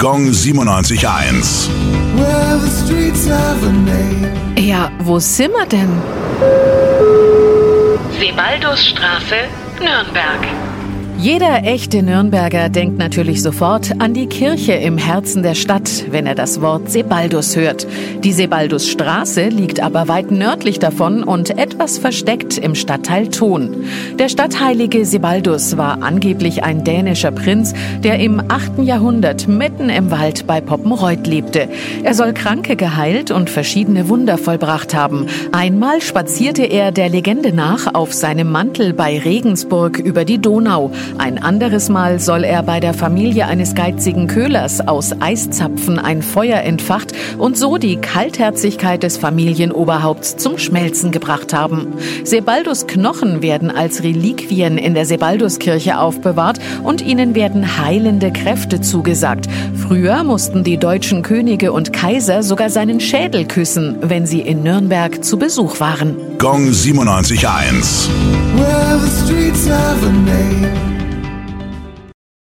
Gong 97.1. Well, the streets have a name. Ja, wo sind wir denn? Sebaldusstraße, Nürnberg. Jeder echte Nürnberger denkt natürlich sofort an die Kirche im Herzen der Stadt, wenn er das Wort Sebaldus hört. Die Sebaldusstraße liegt aber weit nördlich davon und etwas versteckt im Stadtteil Thon. Der Stadtheilige Sebaldus war angeblich ein dänischer Prinz, der im 8. Jahrhundert mitten im Wald bei Poppenreuth lebte. Er soll Kranke geheilt und verschiedene Wunder vollbracht haben. Einmal spazierte er der Legende nach auf seinem Mantel bei Regensburg über die Donau. Ein anderes Mal soll er bei der Familie eines geizigen Köhlers aus Eiszapfen ein Feuer entfacht und so die Kaltherzigkeit des Familienoberhaupts zum Schmelzen gebracht haben. Sebaldus Knochen werden als Reliquien in der Sebalduskirche aufbewahrt und ihnen werden heilende Kräfte zugesagt. Früher mussten die deutschen Könige und Kaiser sogar seinen Schädel küssen, wenn sie in Nürnberg zu Besuch waren. Gong 97.1. Well,